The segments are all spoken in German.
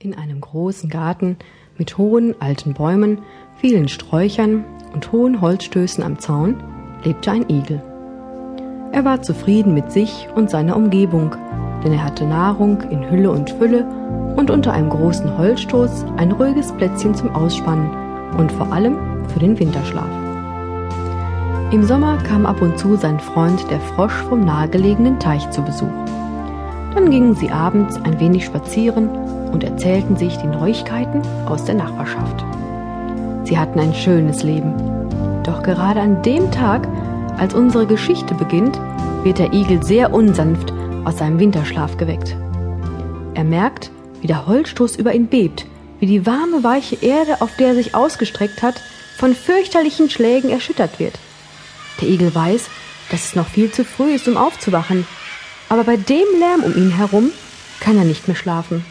In einem großen Garten mit hohen alten Bäumen, vielen Sträuchern und hohen Holzstößen am Zaun lebte ein Igel. Er war zufrieden mit sich und seiner Umgebung, denn er hatte Nahrung in Hülle und Fülle und unter einem großen Holzstoß ein ruhiges Plätzchen zum Ausspannen und vor allem für den Winterschlaf. Im Sommer kam ab und zu sein Freund der Frosch vom nahegelegenen Teich zu Besuch. Dann gingen sie abends ein wenig spazieren und erzählten sich die Neuigkeiten aus der Nachbarschaft. Sie hatten ein schönes Leben. Doch gerade an dem Tag, als unsere Geschichte beginnt, wird der Igel sehr unsanft aus seinem Winterschlaf geweckt. Er merkt, wie der Holzstoß über ihn bebt, wie die warme, weiche Erde, auf der er sich ausgestreckt hat, von fürchterlichen Schlägen erschüttert wird. Der Igel weiß, dass es noch viel zu früh ist, um aufzuwachen, aber bei dem Lärm um ihn herum kann er nicht mehr schlafen.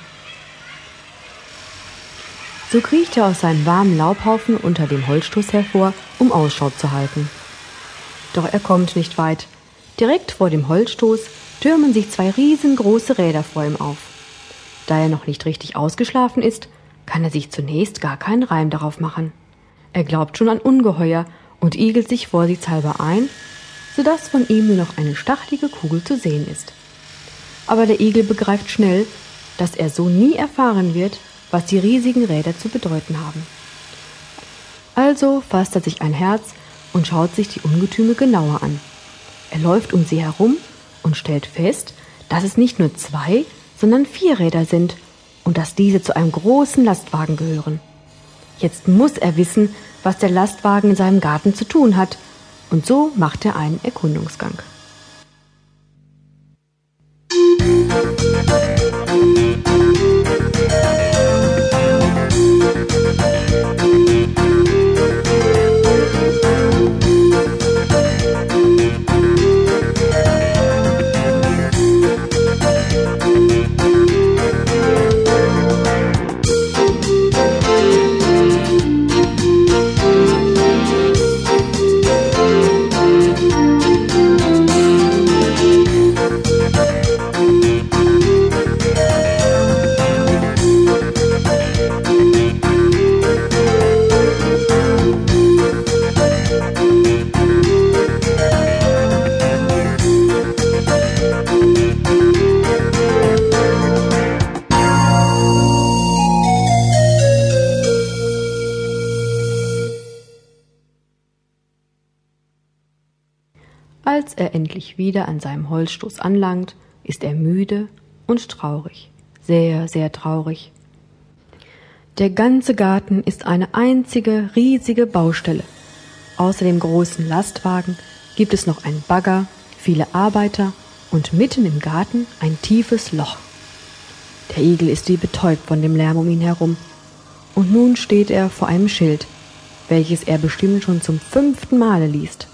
So kriecht er aus seinem warmen Laubhaufen unter dem Holzstoß hervor, um Ausschau zu halten. Doch er kommt nicht weit. Direkt vor dem Holzstoß türmen sich zwei riesengroße Räder vor ihm auf. Da er noch nicht richtig ausgeschlafen ist, kann er sich zunächst gar keinen Reim darauf machen. Er glaubt schon an Ungeheuer und igelt sich vorsichtshalber ein, so dass von ihm nur noch eine stachelige Kugel zu sehen ist. Aber der Igel begreift schnell, dass er so nie erfahren wird, was die riesigen Räder zu bedeuten haben. Also fasst er sich ein Herz und schaut sich die Ungetüme genauer an. Er läuft um sie herum und stellt fest, dass es nicht nur zwei, sondern vier Räder sind und dass diese zu einem großen Lastwagen gehören. Jetzt muss er wissen, was der Lastwagen in seinem Garten zu tun hat, und so macht er einen Erkundungsgang. Als er endlich wieder an seinem Holzstoß anlangt, ist er müde und traurig, sehr, sehr traurig. Der ganze Garten ist eine einzige riesige Baustelle. Außer dem großen Lastwagen gibt es noch einen Bagger, viele Arbeiter und mitten im Garten ein tiefes Loch. Der Igel ist wie betäubt von dem Lärm um ihn herum. Und nun steht er vor einem Schild, welches er bestimmt schon zum fünften Male liest.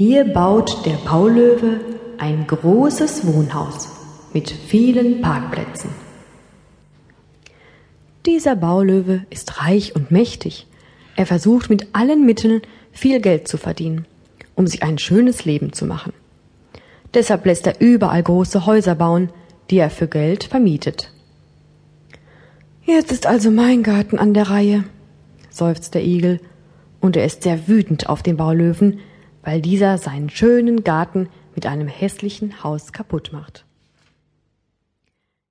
Hier baut der Baulöwe ein großes Wohnhaus mit vielen Parkplätzen. Dieser Baulöwe ist reich und mächtig. Er versucht mit allen Mitteln viel Geld zu verdienen, um sich ein schönes Leben zu machen. Deshalb lässt er überall große Häuser bauen, die er für Geld vermietet. Jetzt ist also mein Garten an der Reihe, seufzt der Igel, und er ist sehr wütend auf den Baulöwen, weil dieser seinen schönen Garten mit einem hässlichen Haus kaputt macht.